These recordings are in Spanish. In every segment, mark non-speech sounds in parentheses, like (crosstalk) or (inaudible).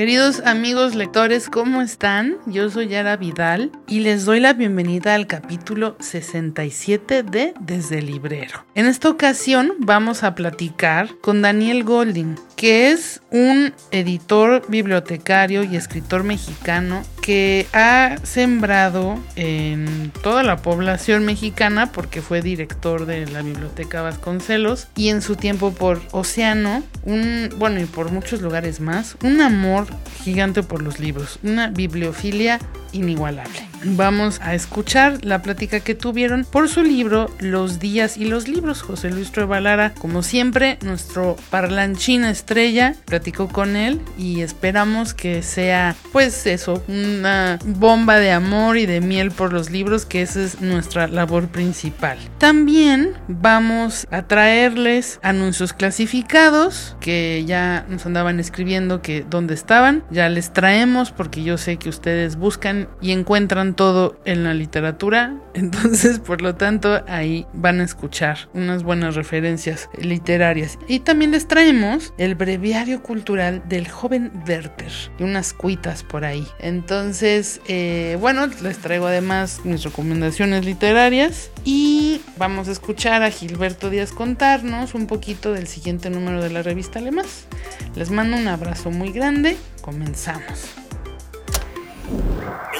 Queridos amigos lectores, ¿cómo están? Yo soy Yara Vidal y les doy la bienvenida al capítulo 67 de Desde el Librero. En esta ocasión vamos a platicar con Daniel Golding, que es un editor, bibliotecario y escritor mexicano que ha sembrado en toda la población mexicana porque fue director de la Biblioteca Vasconcelos y en su tiempo por Océano, un bueno y por muchos lugares más, un amor gigante por los libros, una bibliofilia inigualable. Vamos a escuchar la plática que tuvieron por su libro Los días y los libros. José Luis Truebalara, como siempre, nuestro parlanchín estrella, platicó con él y esperamos que sea, pues eso, una bomba de amor y de miel por los libros, que esa es nuestra labor principal. También vamos a traerles anuncios clasificados que ya nos andaban escribiendo que dónde estaban. Ya les traemos porque yo sé que ustedes buscan y encuentran todo en la literatura. (laughs) Entonces, por lo tanto, ahí van a escuchar unas buenas referencias literarias. Y también les traemos el breviario cultural del joven Werther y unas cuitas por ahí. Entonces, eh, bueno, les traigo además mis recomendaciones literarias y vamos a escuchar a Gilberto Díaz contarnos un poquito del siguiente número de la revista Alemás. Les mando un abrazo muy grande. Comenzamos.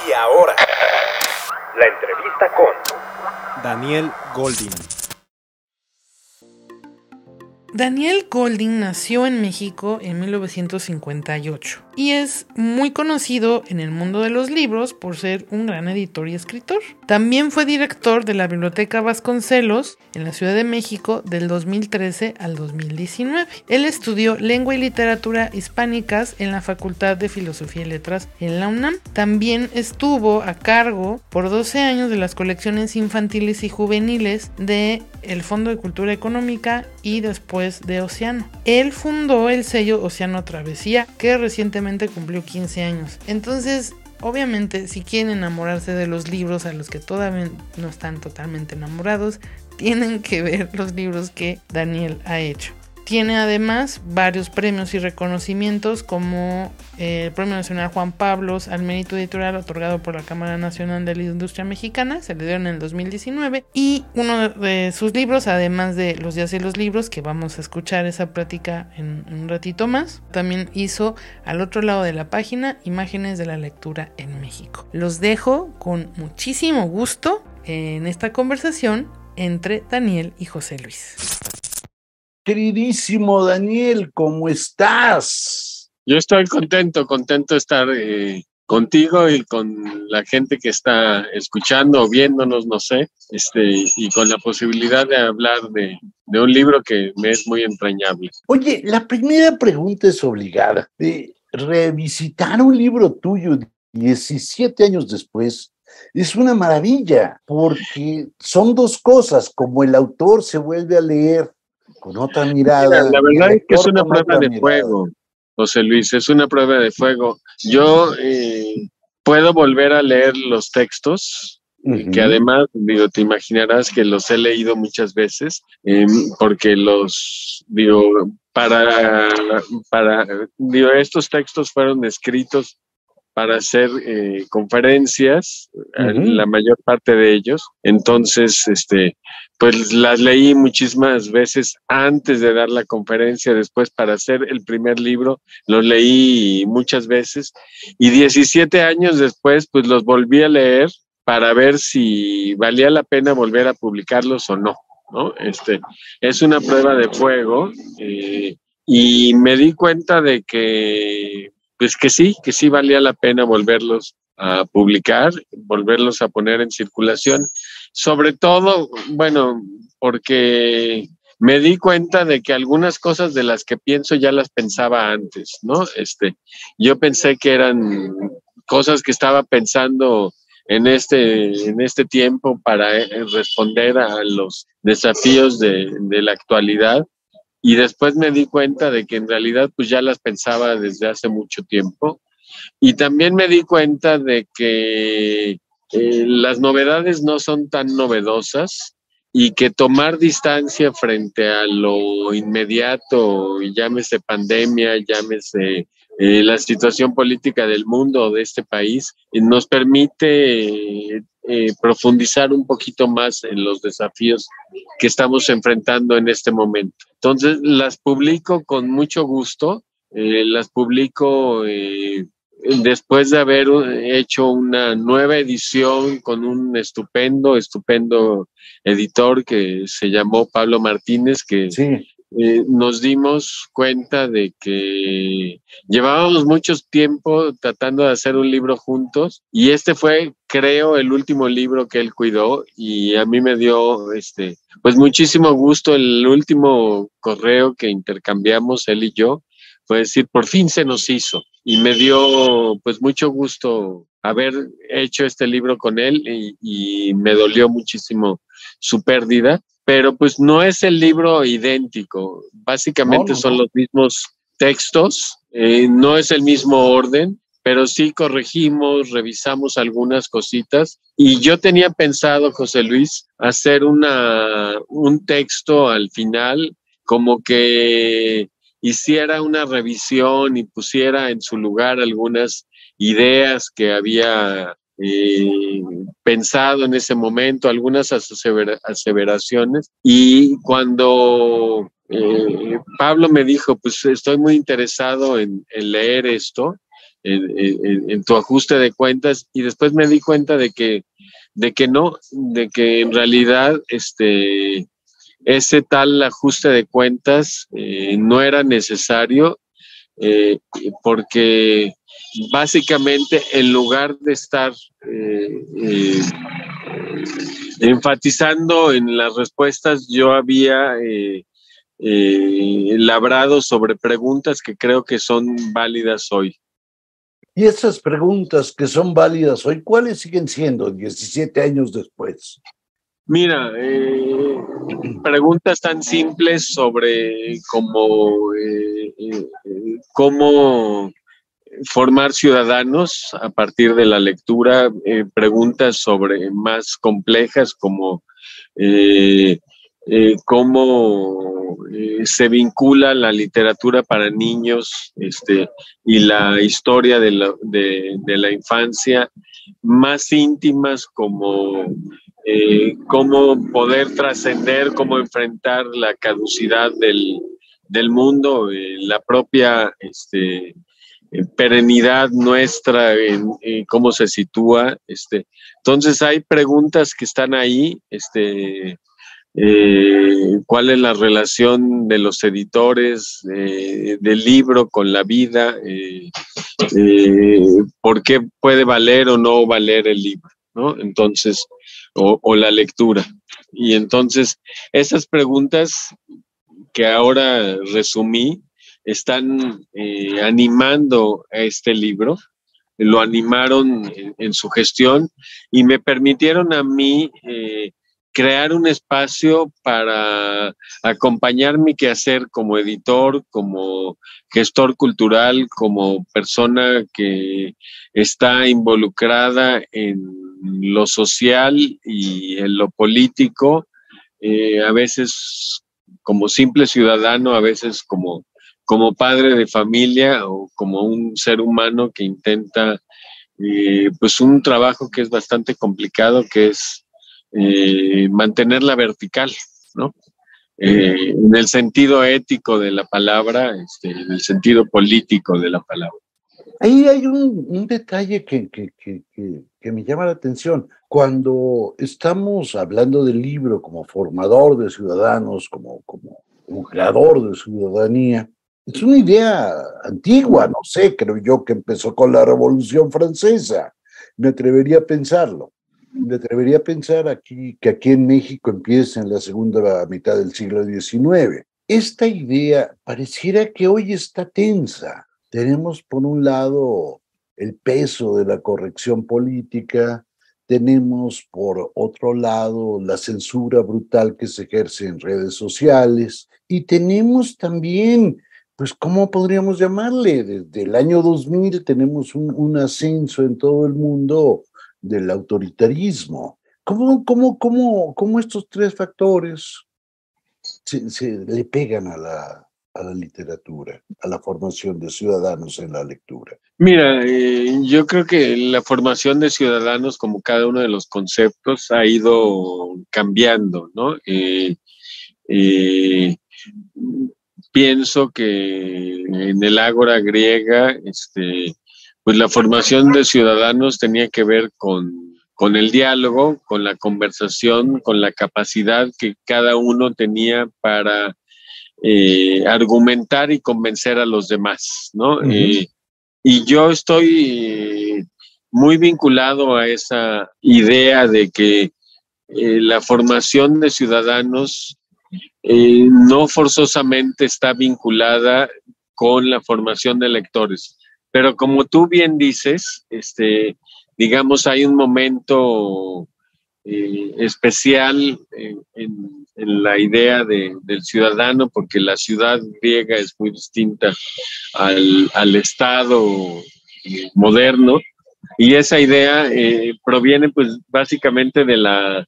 Y ahora, la entrevista con Daniel Golding. Daniel Golding nació en México en 1958 y es muy conocido en el mundo de los libros por ser un gran editor y escritor. También fue director de la Biblioteca Vasconcelos en la Ciudad de México del 2013 al 2019. Él estudió lengua y literatura hispánicas en la Facultad de Filosofía y Letras en la UNAM. También estuvo a cargo por 12 años de las colecciones infantiles y juveniles de el Fondo de Cultura Económica y después de Océano. Él fundó el sello Océano Travesía, que recientemente cumplió 15 años. Entonces, obviamente, si quieren enamorarse de los libros a los que todavía no están totalmente enamorados, tienen que ver los libros que Daniel ha hecho. Tiene además varios premios y reconocimientos como eh, el Premio Nacional Juan Pablos al Mérito Editorial otorgado por la Cámara Nacional de la Industria Mexicana, se le dio en el 2019, y uno de sus libros, además de Los días y los libros, que vamos a escuchar esa plática en, en un ratito más, también hizo al otro lado de la página Imágenes de la Lectura en México. Los dejo con muchísimo gusto en esta conversación entre Daniel y José Luis. Queridísimo Daniel, ¿cómo estás? Yo estoy contento, contento de estar eh, contigo y con la gente que está escuchando o viéndonos, no sé, este, y con la posibilidad de hablar de, de un libro que me es muy entrañable. Oye, la primera pregunta es obligada. De revisitar un libro tuyo 17 años después es una maravilla, porque son dos cosas, como el autor se vuelve a leer con otra mirada. Mira, la verdad es que es una prueba de fuego. José Luis, es una prueba de fuego. Yo eh, puedo volver a leer los textos, que además, digo, te imaginarás que los he leído muchas veces, em, porque los, digo, para, para, digo, estos textos fueron escritos para hacer eh, conferencias, eh, la mayor parte de ellos. Entonces, este, pues las leí muchísimas veces antes de dar la conferencia, después para hacer el primer libro, los leí muchas veces y 17 años después, pues los volví a leer para ver si valía la pena volver a publicarlos o no. ¿no? Este, es una prueba de fuego eh, y me di cuenta de que pues que sí, que sí valía la pena volverlos a publicar, volverlos a poner en circulación, sobre todo, bueno, porque me di cuenta de que algunas cosas de las que pienso ya las pensaba antes, ¿no? Este, yo pensé que eran cosas que estaba pensando en este, en este tiempo para eh, responder a los desafíos de, de la actualidad y después me di cuenta de que en realidad pues ya las pensaba desde hace mucho tiempo. Y también me di cuenta de que eh, las novedades no son tan novedosas y que tomar distancia frente a lo inmediato, llámese pandemia, llámese eh, la situación política del mundo o de este país, eh, nos permite eh, profundizar un poquito más en los desafíos que estamos enfrentando en este momento. Entonces, las publico con mucho gusto, eh, las publico eh, después de haber hecho una nueva edición con un estupendo, estupendo editor que se llamó Pablo Martínez, que sí. Eh, nos dimos cuenta de que llevábamos mucho tiempo tratando de hacer un libro juntos y este fue, creo, el último libro que él cuidó y a mí me dio, este, pues muchísimo gusto. El último correo que intercambiamos él y yo, fue decir, por fin se nos hizo y me dio pues mucho gusto haber hecho este libro con él y, y me dolió muchísimo su pérdida pero pues no es el libro idéntico. Básicamente son los mismos textos, eh, no es el mismo orden, pero sí corregimos, revisamos algunas cositas. Y yo tenía pensado, José Luis, hacer una, un texto al final como que hiciera una revisión y pusiera en su lugar algunas ideas que había eh, pensado en ese momento, algunas aseveraciones. Y cuando eh, Pablo me dijo, pues estoy muy interesado en, leer esto, en, tu ajuste de cuentas, y después me di cuenta de que, de que no, de que en realidad este, ese tal ajuste de cuentas eh, no era necesario, porque básicamente en lugar de estar eh, eh, enfatizando en las respuestas, yo había eh, labrado sobre preguntas que creo que son válidas hoy. Y esas preguntas que son válidas hoy, ¿cuáles siguen siendo 17 años después? Mira, preguntas tan simples sobre cómo, cómo formar ciudadanos a partir de la lectura, eh, preguntas sobre más complejas como eh, eh, cómo se vincula la literatura para niños este, y la historia de la, de, la infancia, más íntimas como cómo poder trascender, cómo enfrentar la caducidad del, del mundo, la propia... Este, perenidad nuestra, en, cómo se sitúa. Este. Entonces hay preguntas que están ahí, este, eh, cuál es la relación de los editores eh, del libro con la vida, eh, por qué puede valer o no valer el libro, ¿no? Entonces, o la lectura. Y entonces, esas preguntas que ahora resumí, están eh, animando a este libro, lo animaron en, su gestión y me permitieron a mí eh, crear un espacio para acompañar mi quehacer como editor, como gestor cultural, como persona que está involucrada en lo social y en lo político, eh, a veces como simple ciudadano, a veces como, como padre de familia o como un ser humano que intenta eh, pues un trabajo que es bastante complicado, que es eh, mantenerla vertical, ¿no? Eh, en el sentido ético de la palabra, este, en el sentido político de la palabra. Ahí hay un, detalle que, que, que, que, me llama la atención. Cuando estamos hablando del libro como formador de ciudadanos, como, como, como creador de ciudadanía, es una idea antigua, no sé, creo yo que empezó con la Revolución Francesa. Me atrevería a pensarlo me atrevería a pensar aquí que aquí en México empieza en la segunda mitad del siglo XIX. Esta idea pareciera que hoy está tensa. Tenemos por un lado el peso de la corrección política, tenemos por otro lado la censura brutal que se ejerce en redes sociales y tenemos también, pues, ¿cómo podríamos llamarle? Desde el año 2000 tenemos un, ascenso en todo el mundo del autoritarismo. ¿Cómo, cómo, cómo, cómo estos tres factores se, le pegan a la, a la literatura, a la formación de ciudadanos en la lectura? Mira, eh, yo creo que la formación de ciudadanos, como cada uno de los conceptos, ha ido cambiando, ¿no? Eh, eh, pienso que en el ágora griega, este, pues la formación de ciudadanos tenía que ver con, con el diálogo, con la conversación, con la capacidad que cada uno tenía para eh, argumentar y convencer a los demás, ¿no? Eh, y yo estoy muy vinculado a esa idea de que eh, la formación de ciudadanos no forzosamente está vinculada con la formación de electores. Pero como tú bien dices, este, digamos, hay un momento eh, especial en, la idea del ciudadano, porque la ciudad griega es muy distinta al, Estado eh, moderno, y esa idea eh, proviene pues básicamente de la,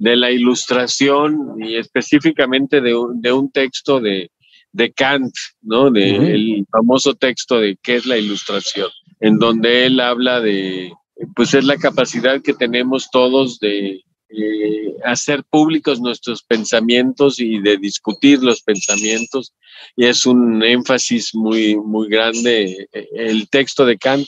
de la ilustración y específicamente de un texto de, de Kant, ¿no? De el famoso texto de qué es la ilustración, en donde él habla de, pues es la capacidad que tenemos todos de eh, hacer públicos nuestros pensamientos y de discutir los pensamientos. Y es un énfasis muy, muy grande. El texto de Kant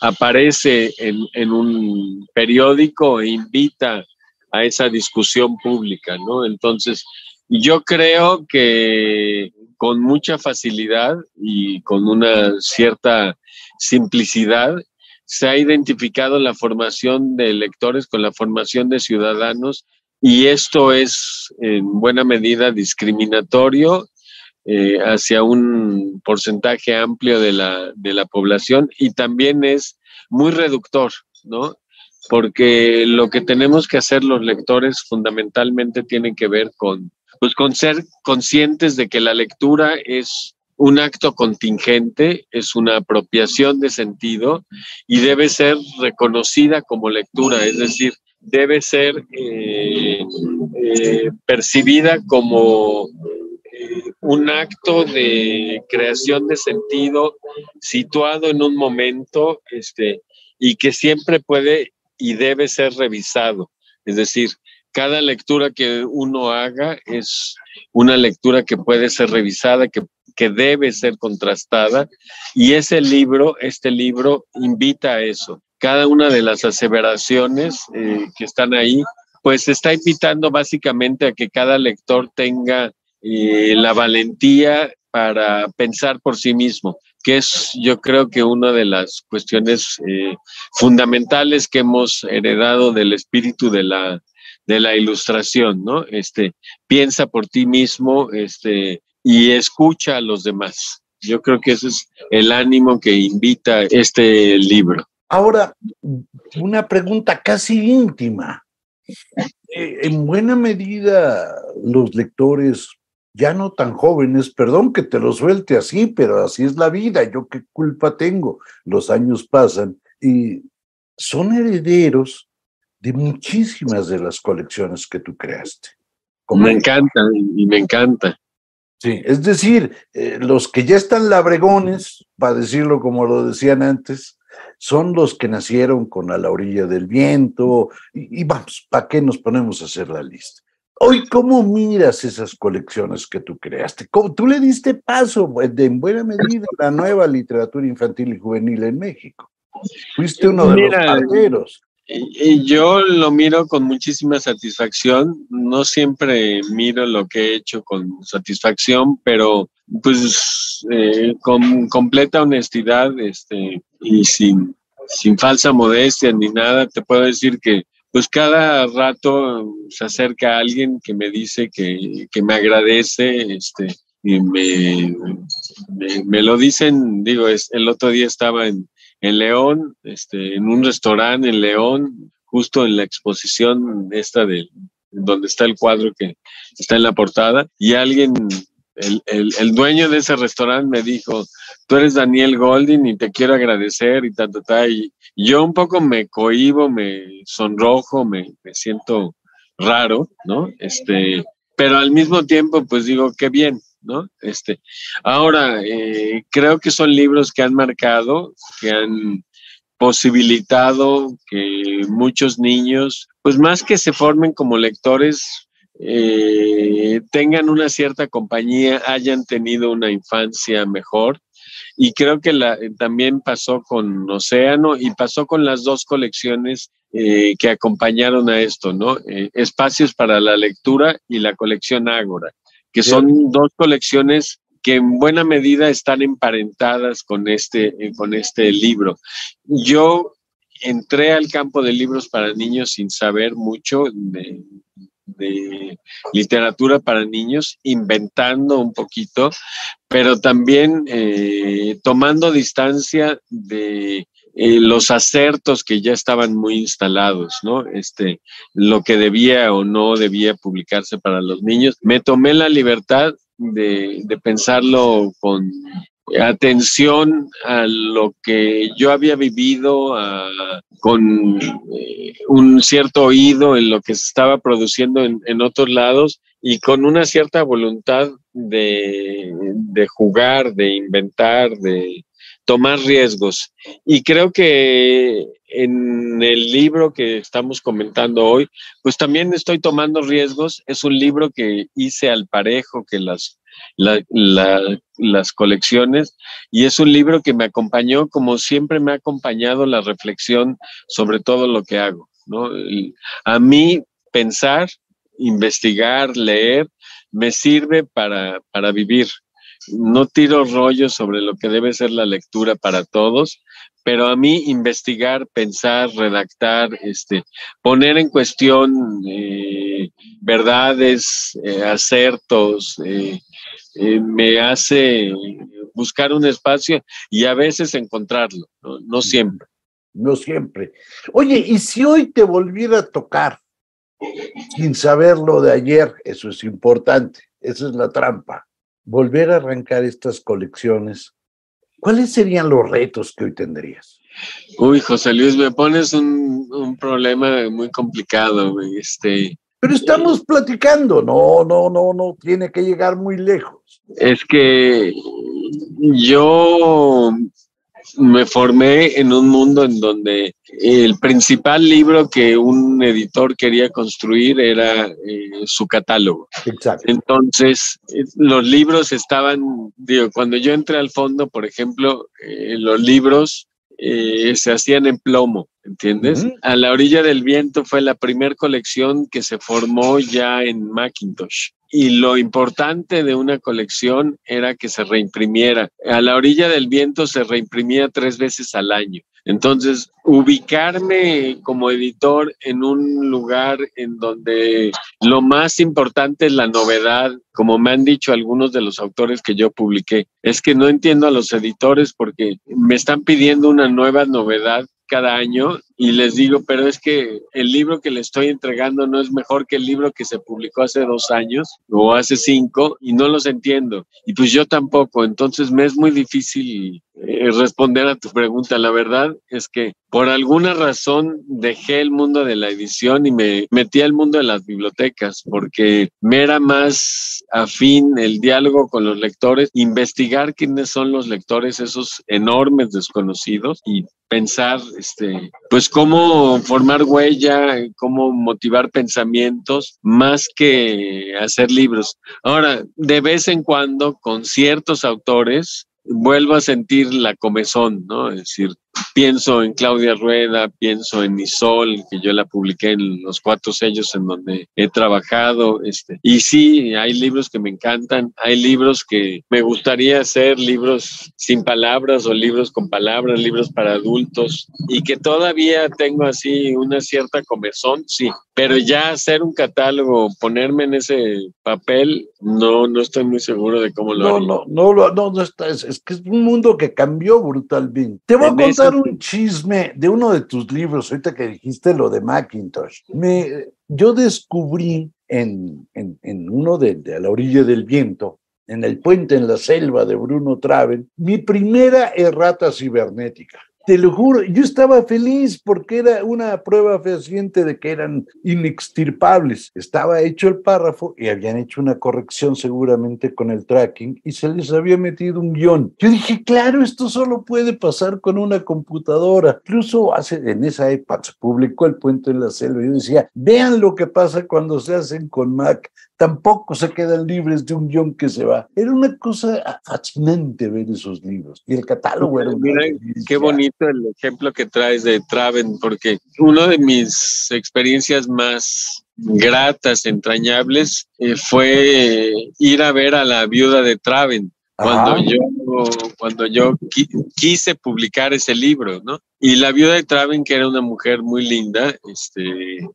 aparece en, en un periódico e invita a esa discusión pública, ¿no? Entonces, yo creo que con mucha facilidad y con una cierta simplicidad se ha identificado la formación de electores con la formación de ciudadanos y esto es en buena medida discriminatorio eh, hacia un porcentaje amplio de la, de la población y también es muy reductor, ¿no? Porque lo que tenemos que hacer los lectores fundamentalmente tiene que ver con pues con ser conscientes de que la lectura es un acto contingente, es una apropiación de sentido y debe ser reconocida como lectura, es decir, debe ser eh, eh, percibida como eh, un acto de creación de sentido situado en un momento este, y que siempre puede y debe ser revisado. Es decir, cada lectura que uno haga es una lectura que puede ser revisada, que, debe ser contrastada. Y ese libro, este libro, invita a eso. Cada una de las aseveraciones eh, que están ahí, pues está invitando básicamente a que cada lector tenga eh, la valentía para pensar por sí mismo, que es yo creo que una de las cuestiones eh, fundamentales que hemos heredado del espíritu de la, de la ilustración, ¿no? Este, piensa por ti mismo, este, y escucha a los demás. Yo creo que ese es el ánimo que invita este libro. Ahora, una pregunta casi íntima. eh, en buena medida los lectores ya no tan jóvenes, perdón que te lo suelte así, pero así es la vida, yo qué culpa tengo, los años pasan y son herederos de muchísimas de las colecciones que tú creaste. me encanta y me encanta. Sí, es decir, eh, los que ya están labregones, para decirlo como lo decían antes, son los que nacieron con a la orilla del viento. Y, y vamos, ¿para qué nos ponemos a hacer la lista? Hoy, ¿cómo miras esas colecciones que tú creaste? ¿Cómo, tú le diste paso, de, en buena medida, a la nueva literatura infantil y juvenil en México. Fuiste uno de los primeros. Y yo lo miro con muchísima satisfacción. No siempre miro lo que he hecho con satisfacción, pero pues eh, con completa honestidad este, y sin, sin falsa modestia ni nada, te puedo decir que pues cada rato se acerca alguien que me dice que, que me agradece, este, y me, me, lo dicen, digo, es, el otro día estaba en, en León, este, en un restaurante en León, justo en la exposición esta de donde está el cuadro que está en la portada, y alguien, el, el, dueño de ese restaurante me dijo, tú eres Daniel Golding y te quiero agradecer y tanto, tal, y yo un poco me cohibo, me sonrojo, me, me siento raro, ¿no? Este, pero al mismo tiempo, pues digo, qué bien, ¿no? Este, ahora, eh, creo que son libros que han marcado, que han posibilitado que muchos niños, pues más que se formen como lectores, eh, tengan una cierta compañía, hayan tenido una infancia mejor. Y creo que la, también pasó con Océano y pasó con las dos colecciones eh, que acompañaron a esto, ¿no? Espacios para la lectura y la colección Ágora que son dos colecciones que en buena medida están emparentadas con este, con este libro. Yo entré al campo de libros para niños sin saber mucho de, literatura para niños, inventando un poquito, pero también eh, tomando distancia de eh, los acertos que ya estaban muy instalados, ¿no? Este, lo que debía o no debía publicarse para los niños. Me tomé la libertad de, pensarlo con atención a lo que yo había vivido, con eh, un cierto oído en lo que se estaba produciendo en, otros lados y con una cierta voluntad de, de jugar, de inventar, de, tomar riesgos. Y creo que en el libro que estamos comentando hoy, pues también estoy tomando riesgos. Es un libro que hice al parejo que las, las colecciones y es un libro que me acompañó como siempre me ha acompañado la reflexión sobre todo lo que hago. ¿no? A mí pensar, investigar, leer, me sirve para, para vivir no tiro rollos sobre lo que debe ser la lectura para todos, pero a mí investigar, pensar, redactar, este, poner en cuestión eh, verdades, eh, acertos, eh, me hace buscar un espacio y a veces encontrarlo, no siempre. No siempre. Oye, ¿y si hoy te volviera a tocar sin saber lo de ayer? Eso es importante, esa es la trampa volver a arrancar estas colecciones, ¿cuáles serían los retos que hoy tendrías? Uy, José Luis, me pones un, un problema muy complicado. Este, Pero estamos platicando, no, no, no, no, tiene que llegar muy lejos. Es que yo me formé en un mundo en donde el principal libro que un editor quería construir era eh, su catálogo. Exacto. Entonces, eh, los libros estaban, digo, cuando yo entré al fondo, por ejemplo, eh, los libros se hacían en plomo, ¿entiendes? A la orilla del viento fue la primera colección que se formó ya en Macintosh y lo importante de una colección era que se reimprimiera. A la orilla del viento se reimprimía tres veces al año. Entonces, ubicarme como editor en un lugar en donde lo más importante es la novedad, como me han dicho algunos de los autores que yo publiqué, es que no entiendo a los editores porque me están pidiendo una nueva novedad cada año y les digo, pero es que el libro que le estoy entregando no es mejor que el libro que se publicó hace dos años o hace cinco y no los entiendo. Y pues yo tampoco, entonces me es muy difícil eh, responder a tu pregunta. La verdad es que por alguna razón dejé el mundo de la edición y me metí al mundo de las bibliotecas porque me era más afín el diálogo con los lectores, investigar quiénes son los lectores, esos enormes desconocidos y pensar, este, pues cómo formar huella, cómo motivar pensamientos, más que hacer libros. Ahora, de vez en cuando, con ciertos autores, vuelvo a sentir la comezón, ¿no? Es decir, pienso en Claudia Rueda, pienso en Isol, que yo la publiqué en los cuatro sellos en donde he trabajado. Este, y sí, hay libros que me encantan, hay libros que me gustaría hacer, libros sin palabras o libros con palabras, libros para adultos, y que todavía tengo así una cierta comezón, sí, pero ya hacer un catálogo, ponerme en ese papel, no, no estoy muy seguro de cómo lo no, haría. No, no, no, no, no está, es, es, que es un mundo que cambió brutalmente. Te voy a contar un chisme de uno de tus libros, ahorita que dijiste lo de Macintosh. Me, yo descubrí en, en, en uno de, de, A la orilla del viento, en el puente en la selva de Bruno Traven, mi primera errata cibernética. Te lo juro, yo estaba feliz porque era una prueba fehaciente de que eran inextirpables. Estaba hecho el párrafo y habían hecho una corrección seguramente con el tracking y se les había metido un guion. Yo dije, claro, esto solo puede pasar con una computadora. Incluso hace, en esa época se publicó El Puente en la Selva y yo decía, vean lo que pasa cuando se hacen con Mac. Tampoco se quedan libres de un guion que se va. Era una cosa fascinante ver esos libros. Y el catálogo era Mira, qué bonito el ejemplo que traes de Traven, porque una de mis experiencias más gratas, entrañables, eh, fue ir a ver a la viuda de Traven. Cuando yo, cuando yo qui quise publicar ese libro, ¿no? Y la viuda de Traven, que era una mujer muy linda, este,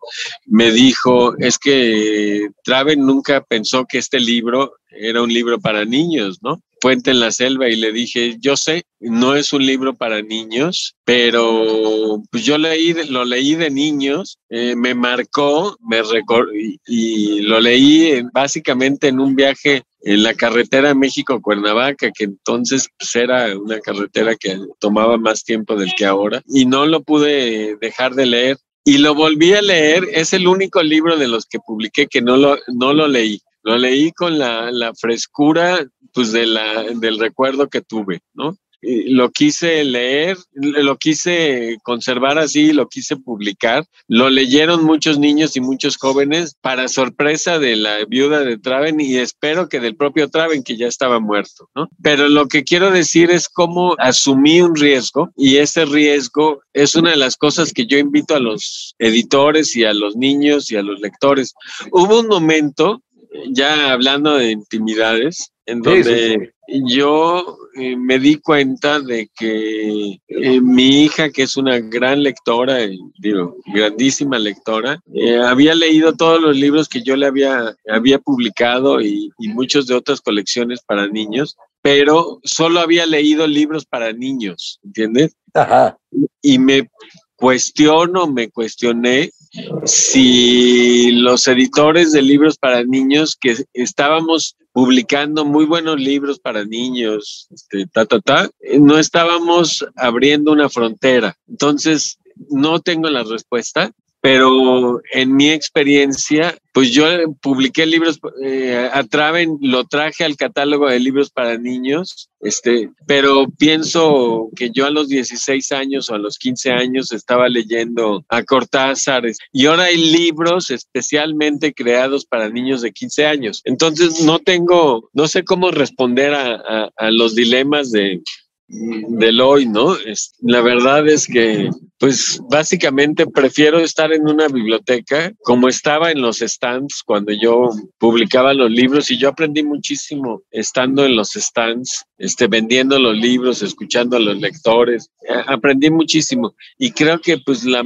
me dijo, es que Traven nunca pensó que este libro era un libro para niños, ¿no? Puente en la Selva y le dije, yo sé, no es un libro para niños, pero pues yo leí, lo leí de niños, eh, me marcó, me y, y, lo leí básicamente en un viaje en la carretera México-Cuernavaca, que entonces pues, era una carretera que tomaba más tiempo del que ahora, y no lo pude dejar de leer. Y lo volví a leer, es el único libro de los que publiqué que no lo, no lo leí. Lo leí con la, la frescura pues de la, del recuerdo que tuve, ¿no? Lo quise leer, lo quise conservar así, lo quise publicar. Lo leyeron muchos niños y muchos jóvenes para sorpresa de la viuda de Traven y espero que del propio Traven que ya estaba muerto, ¿no? Pero lo que quiero decir es cómo asumí un riesgo y ese riesgo es una de las cosas que yo invito a los editores y a los niños y a los lectores. Hubo un momento, ya hablando de intimidades, en donde sí, sí. yo eh, me di cuenta de que eh, mi hija, que es una gran lectora, eh, digo, grandísima lectora, eh, había leído todos los libros que yo le había, había publicado y, y muchos de otras colecciones para niños, pero solo había leído libros para niños, ¿entiendes? Ajá. Y me cuestiono, me cuestioné si los editores de libros para niños que estábamos publicando muy buenos libros para niños, este, ta, ta, ta, no estábamos abriendo una frontera. Entonces, no tengo la respuesta, pero en mi experiencia, pues yo publiqué libros, eh, a Traven lo traje al catálogo de libros para niños, este, pero pienso que yo a los 16 años o a los 15 años estaba leyendo a Cortázar y ahora hay libros especialmente creados para niños de 15 años. Entonces no tengo, no sé cómo responder a, a, a los dilemas de, del hoy, ¿no? Es, la verdad es que, pues básicamente prefiero estar en una biblioteca como estaba en los stands cuando yo publicaba los libros y yo aprendí muchísimo estando en los stands, este, vendiendo los libros, escuchando a los lectores, aprendí muchísimo y creo que pues la,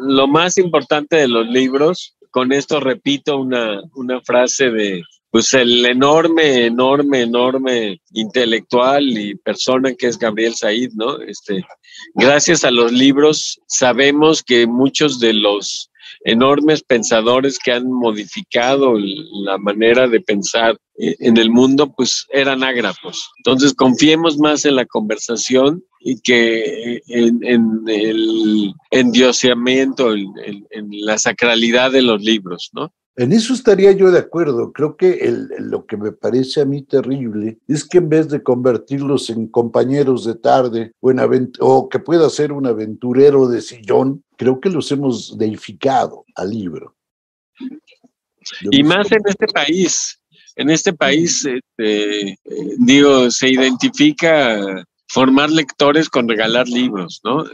lo más importante de los libros, con esto repito una, una frase de pues el enorme, enorme, enorme intelectual y persona que es Gabriel Said, ¿no? Este, gracias a los libros sabemos que muchos de los enormes pensadores que han modificado la manera de pensar en el mundo, pues eran ágrafos. Entonces confiemos más en la conversación y que en, el endioseamiento, en, en la sacralidad de los libros, ¿no? En eso estaría yo de acuerdo. Creo que lo que me parece a mí terrible es que en vez de convertirlos en compañeros de tarde o, en o que pueda ser un aventurero de sillón, creo que los hemos deificado al libro. y más en este país. En este país, este, eh, digo, se identifica formar lectores con regalar libros, ¿no?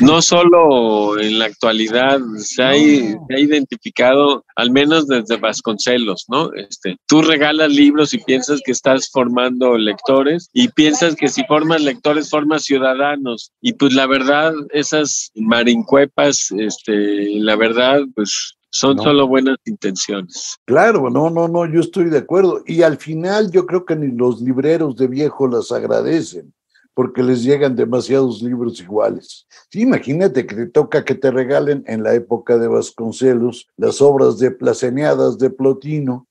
No solo en la actualidad, se ha, identificado, al menos desde Vasconcelos, ¿no? Este, tú regalas libros y piensas que estás formando lectores y piensas que si formas lectores, formas ciudadanos. Y pues la verdad, esas marincuepas, este, la verdad, pues son solo buenas intenciones. Claro, no, no, no, yo estoy de acuerdo. Y al final yo creo que ni los libreros de viejo las agradecen porque les llegan demasiados libros iguales. Sí, imagínate que te toca que te regalen en la época de Vasconcelos las obras de Placeneadas de Plotino,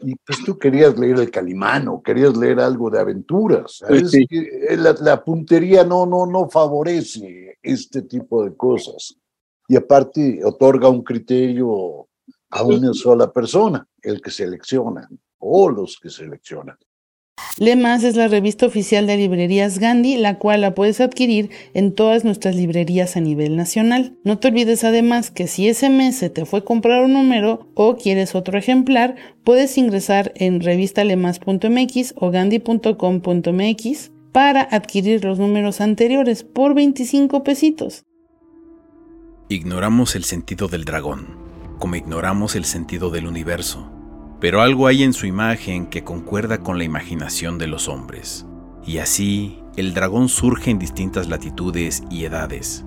y pues tú querías leer el Calimano, querías leer algo de aventuras. Pues eh, la, la, puntería no, no, no favorece este tipo de cosas. Y aparte otorga un criterio a una sola persona, el que selecciona, o los que seleccionan. Lemas es la revista oficial de librerías Gandhi, la cual la puedes adquirir en todas nuestras librerías a nivel nacional. No te olvides además que si ese mes se te fue comprar un número o quieres otro ejemplar, puedes ingresar en revistalemas.mx o gandhi.com.mx para adquirir los números anteriores por 25 pesitos. Ignoramos el sentido del dragón, como ignoramos el sentido del universo pero algo hay en su imagen que concuerda con la imaginación de los hombres. Y así, el dragón surge en distintas latitudes y edades.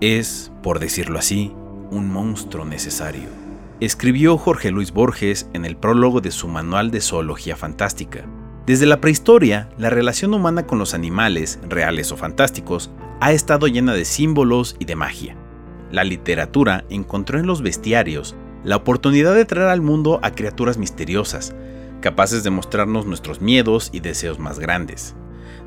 Es, por decirlo así, un monstruo necesario. Escribió Jorge Luis Borges en el prólogo de su manual de zoología fantástica. Desde la prehistoria, la relación humana con los animales, reales o fantásticos, ha estado llena de símbolos y de magia. La literatura encontró en los bestiarios la oportunidad de traer al mundo a criaturas misteriosas, capaces de mostrarnos nuestros miedos y deseos más grandes.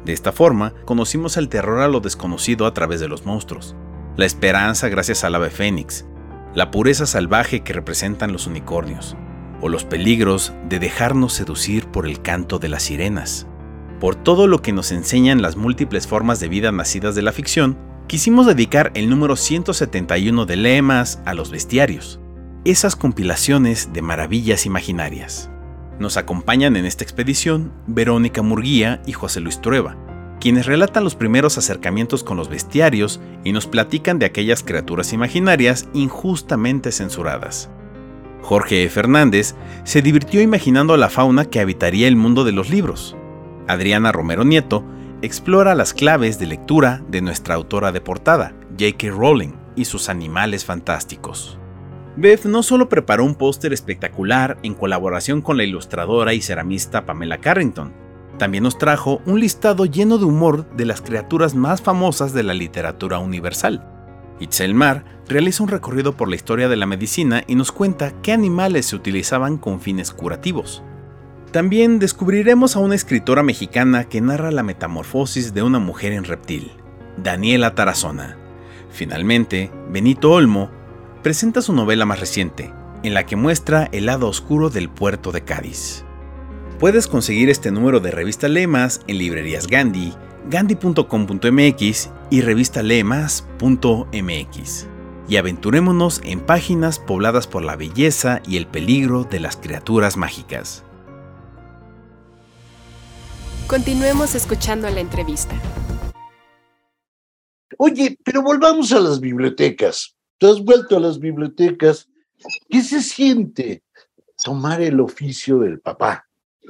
De esta forma, conocimos el terror a lo desconocido a través de los monstruos, la esperanza gracias al ave fénix, la pureza salvaje que representan los unicornios, o los peligros de dejarnos seducir por el canto de las sirenas. Por todo lo que nos enseñan las múltiples formas de vida nacidas de la ficción, quisimos dedicar el número 171 de Lemas a los bestiarios, esas compilaciones de maravillas imaginarias. Nos acompañan en esta expedición Verónica Murguía y José Luis Trueba, quienes relatan los primeros acercamientos con los bestiarios y nos platican de aquellas criaturas imaginarias injustamente censuradas. Jorge e. Fernández se divirtió imaginando la fauna que habitaría el mundo de los libros. Adriana Romero Nieto explora las claves de lectura de nuestra autora de portada, J.K. Rowling, y sus animales fantásticos. Beth no solo preparó un póster espectacular en colaboración con la ilustradora y ceramista Pamela Carrington, también nos trajo un listado lleno de humor de las criaturas más famosas de la literatura universal. Itzel Mar realiza un recorrido por la historia de la medicina y nos cuenta qué animales se utilizaban con fines curativos. También descubriremos a una escritora mexicana que narra la metamorfosis de una mujer en reptil, Daniela Tarazona. Finalmente, Benito Olmo presenta su novela más reciente, en la que muestra el lado oscuro del puerto de Cádiz. Puedes conseguir este número de revista Lemas en librerías Gandhi, gandhi.com.mx y revistalemas.mx. Y aventurémonos en páginas pobladas por la belleza y el peligro de las criaturas mágicas. Continuemos escuchando la entrevista. Oye, pero volvamos a las bibliotecas. Tú has vuelto a las bibliotecas. ¿Qué se siente tomar el oficio del papá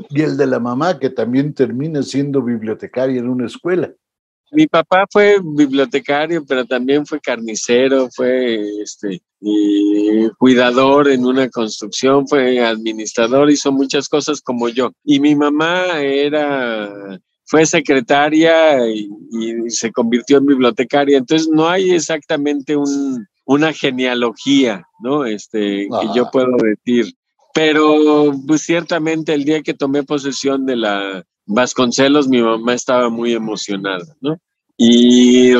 y el de la mamá, que también termina siendo bibliotecaria en una escuela? Mi papá fue bibliotecario, pero también fue carnicero, fue este, y cuidador en una construcción, fue administrador, hizo muchas cosas como yo. Y mi mamá era fue secretaria y, se convirtió en bibliotecaria. Entonces no hay exactamente un, una genealogía, ¿no? Este, que yo puedo decir. Pero pues ciertamente el día que tomé posesión de la Vasconcelos, mi mamá estaba muy emocionada, ¿no? Y,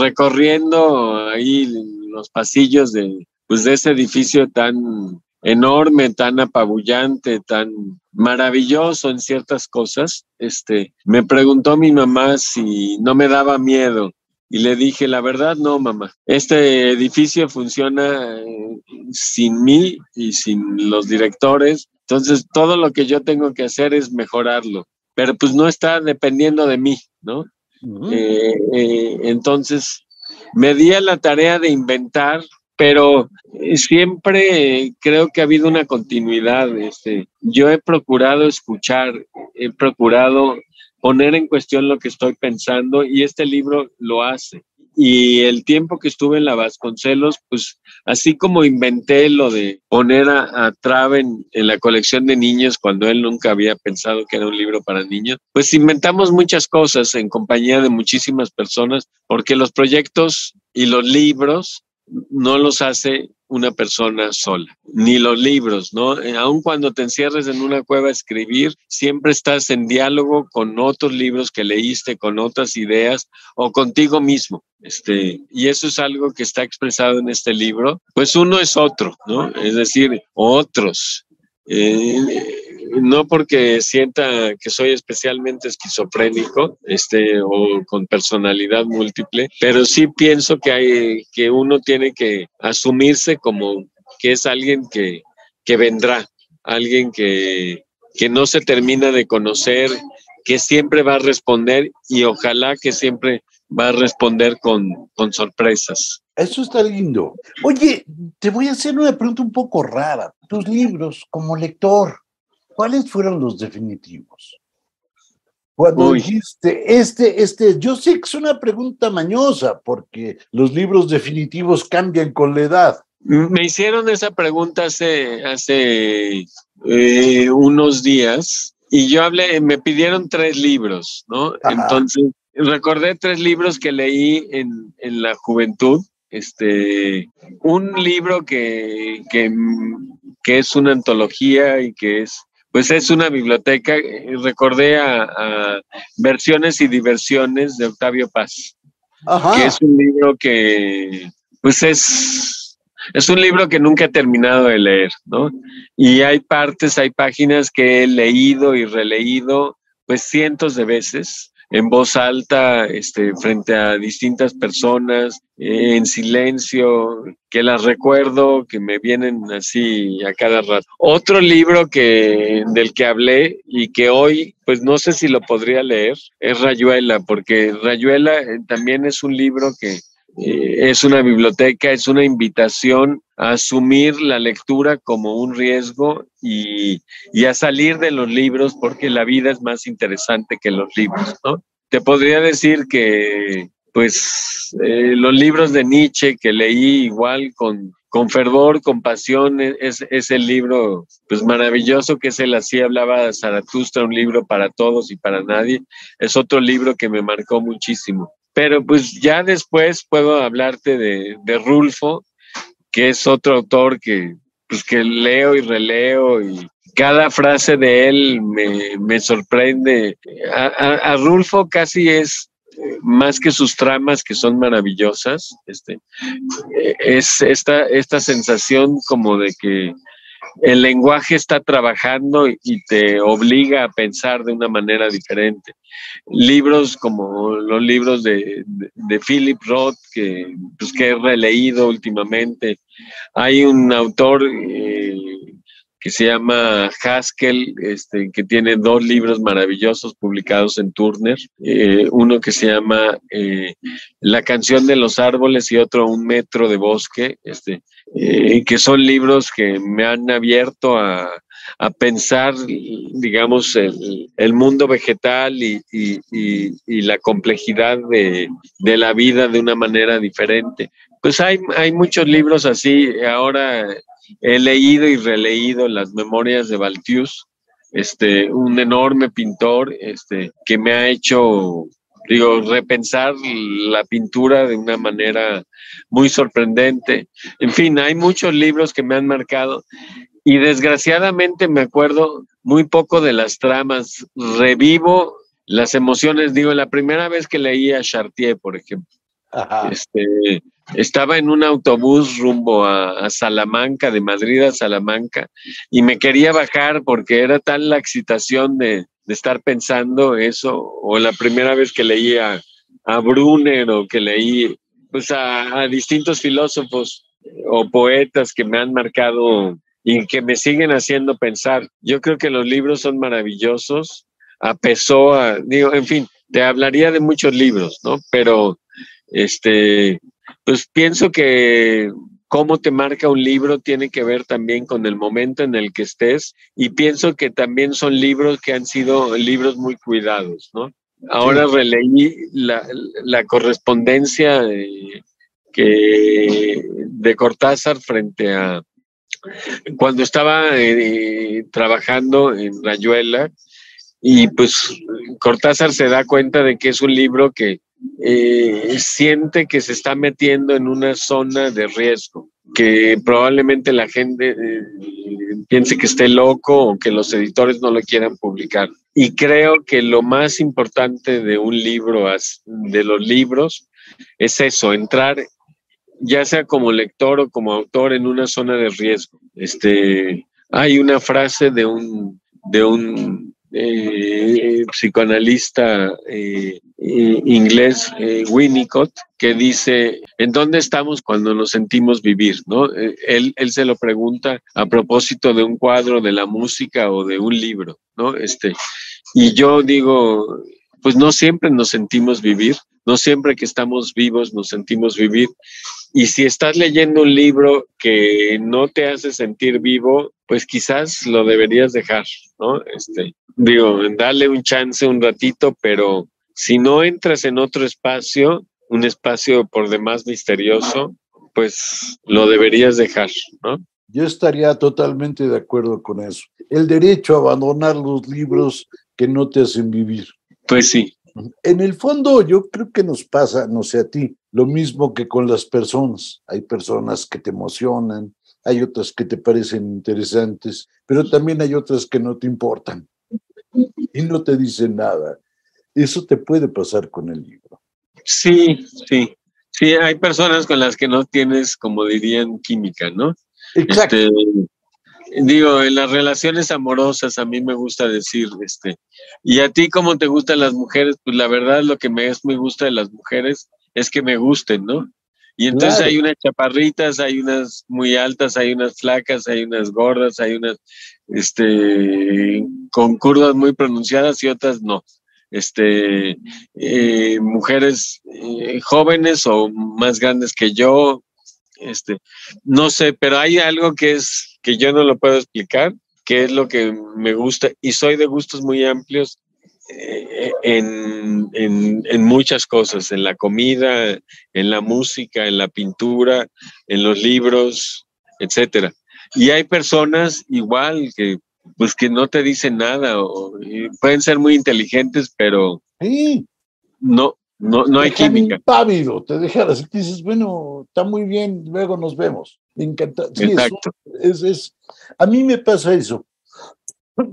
recorriendo ahí los pasillos de, pues, de ese edificio tan enorme, tan apabullante, tan maravilloso en ciertas cosas, este, me preguntó mi mamá si no me daba miedo. Y le dije, la verdad, no, mamá. Este edificio funciona eh, sin mí y sin los directores. Entonces, todo lo que yo tengo que hacer es mejorarlo. Pero pues no está dependiendo de mí, ¿no? Eh, eh, entonces, me di a la tarea de inventar pero siempre creo que ha habido una continuidad. Este, yo he procurado escuchar, he procurado poner en cuestión lo que estoy pensando y este libro lo hace. Y el tiempo que estuve en la Vasconcelos, pues así como inventé lo de poner a, a Traven en la colección de niños cuando él nunca había pensado que era un libro para niños, pues inventamos muchas cosas en compañía de muchísimas personas, porque los proyectos y los libros no los hace una persona sola, ni los libros, ¿no? Eh, aun cuando te encierres en una cueva a escribir, siempre estás en diálogo con otros libros que leíste, con otras ideas o contigo mismo. Este, y eso es algo que está expresado en este libro. Pues uno es otro, ¿no? Es decir, otros. Eh, no porque sienta que soy especialmente esquizofrénico este, o con personalidad múltiple, pero sí pienso que, hay, que uno tiene que asumirse como que es alguien que, que vendrá, alguien que, que no se termina de conocer, que siempre va a responder y ojalá que siempre va a responder con, con sorpresas. Eso está lindo. Oye, te voy a hacer una pregunta un poco rara. Tus libros como lector, ¿cuáles fueron los definitivos? Cuando dijiste, este, este, yo sé que es una pregunta mañosa porque los libros definitivos cambian con la edad. Me hicieron esa pregunta hace, hace eh, unos días y yo hablé, me pidieron tres libros, ¿no? Entonces, recordé tres libros que leí en, en la juventud. Este, un libro que, que, que es una antología y que es pues es una biblioteca. Recordé a, Versiones y Diversiones de Octavio Paz, que es un libro que, pues es, es un libro que nunca he terminado de leer, ¿no? Y hay partes, hay páginas que he leído y releído, pues cientos de veces en voz alta, este, frente a distintas personas, en silencio, que las recuerdo, que me vienen así a cada rato. Otro libro que, del que hablé y que hoy, pues no sé si lo podría leer, es Rayuela, porque Rayuela eh, también es un libro que es una biblioteca, es una invitación a asumir la lectura como un riesgo y, a salir de los libros porque la vida es más interesante que los libros, ¿no? Te podría decir que, pues, eh, los libros de Nietzsche que leí igual con, con fervor, con pasión, e, es, es, el libro pues maravilloso que es el así hablaba Zaratustra, un libro para todos y para nadie. Es otro libro que me marcó muchísimo. Pero pues ya después puedo hablarte de, de Rulfo, que es otro autor que, pues, que leo y releo y cada frase de él me, me sorprende. A, Rulfo casi es más que sus tramas que son maravillosas, este, es esta, esta sensación como de que el lenguaje está trabajando y te obliga a pensar de una manera diferente. Libros como los libros de, Philip Roth, que, pues, que he releído últimamente. Hay un autor eh, que se llama Haskell, este, que tiene dos libros maravillosos publicados en Turner, eh, uno que se llama eh, La canción de los árboles y otro Un metro de bosque, este, eh, que son libros que me han abierto a, a pensar, digamos, el, mundo vegetal y, la complejidad de, la vida de una manera diferente. Pues hay, hay muchos libros así. Ahora he leído y releído las memorias de Baltius, este, un enorme pintor este, que me ha hecho digo, repensar la pintura de una manera muy sorprendente. En fin, hay muchos libros que me han marcado y desgraciadamente me acuerdo muy poco de las tramas. Revivo las emociones, digo, la primera vez que leí a Chartier, por ejemplo. Este, estaba en un autobús rumbo a, Salamanca, de Madrid a Salamanca, y me quería bajar porque era tal la excitación de, estar pensando eso, o la primera vez que leí a, Brunner o que leí pues a, distintos filósofos o poetas que me han marcado y que me siguen haciendo pensar. Yo creo que los libros son maravillosos, a Pessoa, digo, en fin, te hablaría de muchos libros, ¿no? Pero este, pues pienso que cómo te marca un libro tiene que ver también con el momento en el que estés y pienso que también son libros que han sido libros muy cuidados, ¿no? Ahora releí la, correspondencia de, que, de Cortázar frente a cuando estaba eh, trabajando en Rayuela y pues Cortázar se da cuenta de que es un libro que eh, siente que se está metiendo en una zona de riesgo, que probablemente la gente eh, piense que esté loco o que los editores no lo quieran publicar. Y creo que lo más importante de un libro, de los libros, es eso, entrar ya sea como lector o como autor en una zona de riesgo. Este, hay una frase de un, de un eh, psicoanalista eh, eh, inglés, Winnicott, que dice, ¿en dónde estamos cuando nos sentimos vivir? ¿no? Él, él se lo pregunta a propósito de un cuadro, de la música o de un libro. ¿no? Este, y yo digo, pues no siempre nos sentimos vivir, no siempre que estamos vivos nos sentimos vivir. Y si estás leyendo un libro que no te hace sentir vivo, pues quizás lo deberías dejar, ¿no? Este, digo, dale un chance un ratito, pero si no entras en otro espacio, un espacio por demás misterioso, pues lo deberías dejar, ¿no? Yo estaría totalmente de acuerdo con eso. El derecho a abandonar los libros que no te hacen vivir. Pues sí. En el fondo, yo creo que nos pasa, no sé a ti, lo mismo que con las personas. Hay personas que te emocionan, hay otras que te parecen interesantes, pero también hay otras que no te importan y no te dicen nada. Eso te puede pasar con el libro. Sí, sí. Sí, hay personas con las que no tienes, como dirían, química, ¿no? Exacto. Este, digo, en las relaciones amorosas a mí me gusta decir, este, y a ti cómo te gustan las mujeres, pues la verdad lo que me, es, me gusta de las mujeres es que me gusten, ¿no? Y entonces hay unas chaparritas, hay unas muy altas, hay unas flacas, hay unas gordas, hay unas este, con curvas muy pronunciadas y otras no. Este, eh, mujeres eh, jóvenes o más grandes que yo, este, no sé, pero hay algo que es que yo no lo puedo explicar, que es lo que me gusta y soy de gustos muy amplios eh, en, en, muchas cosas, en la comida, en la música, en la pintura, en los libros, etcétera. Y hay personas igual que pues que no te dicen nada o pueden ser muy inteligentes, pero no, no, no hay química. Pávido, te dejas, dices, bueno, está muy bien, luego nos vemos. Me encanta. Exacto. es, es, a mí me pasa eso.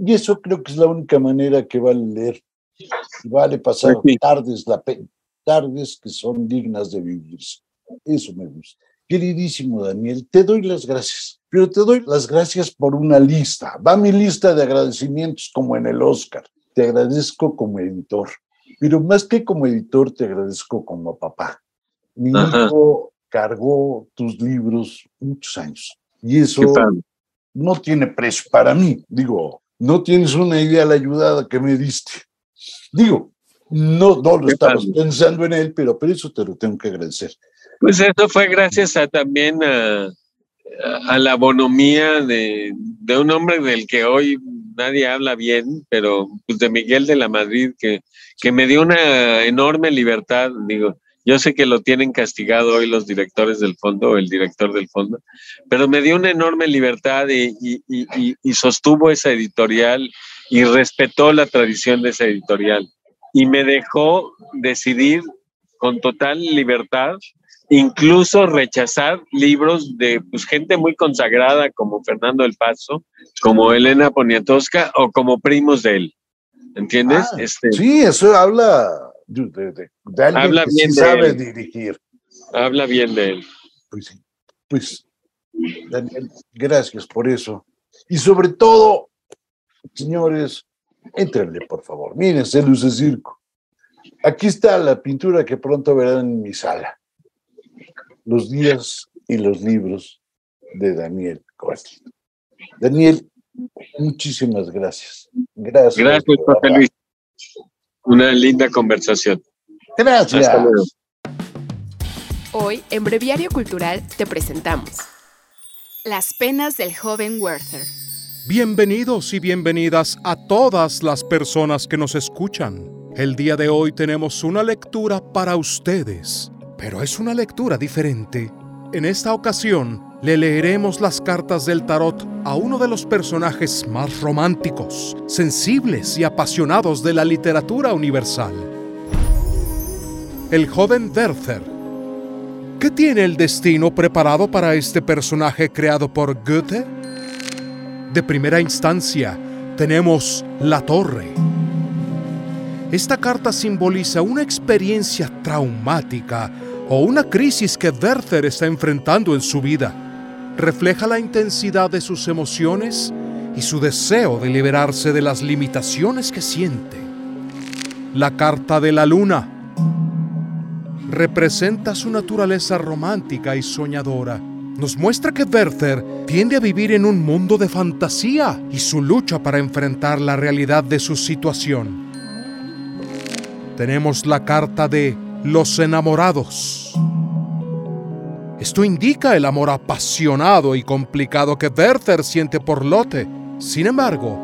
Y eso creo que es la única manera que vale leer. Vale pasar tardes, la tardes que son dignas de vivirse. Eso me gusta. Queridísimo Daniel, te doy las gracias, pero te doy las gracias por una lista. Va mi lista de agradecimientos como en el Oscar. Te agradezco como editor, pero más que como editor, te agradezco como papá. Mi hijo cargó tus libros muchos años y eso no tiene precio para mí. Digo, no tienes una idea de la ayudada que me diste. Digo, no, no lo estamos pensando en él, pero por eso te lo tengo que agradecer. Pues eso fue gracias a también a, a la bonomía de, de, un hombre del que hoy nadie habla bien, pero pues de Miguel de la Madrid, que, que me dio una enorme libertad, digo, yo sé que lo tienen castigado hoy los directores del fondo, el director del fondo, pero me dio una enorme libertad y, y, y, y, sostuvo esa editorial y respetó la tradición de esa editorial. Y me dejó decidir con total libertad incluso rechazar libros de pues, gente muy consagrada como Fernando del Paso, como Elena Poniatowska o como primos de él. ¿Entiendes? Ah, este, sí, eso habla de, de, de alguien habla que bien sí de sabe él. dirigir. Habla bien de él. Pues. Pues, Daniel, gracias por eso. Y sobre todo, señores, éntrenle, por favor. Mírense, Luce Circo. Aquí está la pintura que pronto verán en mi sala. Los días y los libros de Daniel Goldstein. Daniel, muchísimas gracias. Gracias. Gracias, José. Luis. Una linda conversación. Gracias. Hasta luego. Hoy, en Breviario Cultural, te presentamos Las penas del joven Werther. Bienvenidos y bienvenidas a todas las personas que nos escuchan. El día de hoy tenemos una lectura para ustedes, pero es una lectura diferente. En esta ocasión le leeremos las cartas del tarot a uno de los personajes más románticos, sensibles y apasionados de la literatura universal. El joven Werther. ¿Qué tiene el destino preparado para este personaje creado por Goethe? De primera instancia, tenemos la torre. Esta carta simboliza una experiencia traumática o una crisis que Werther está enfrentando en su vida. Refleja la intensidad de sus emociones y su deseo de liberarse de las limitaciones que siente. La carta de la luna representa su naturaleza romántica y soñadora. Nos muestra que Werther tiende a vivir en un mundo de fantasía y su lucha para enfrentar la realidad de su situación. Tenemos la carta de los enamorados. Esto indica el amor apasionado y complicado que Werther siente por Lotte. Sin embargo,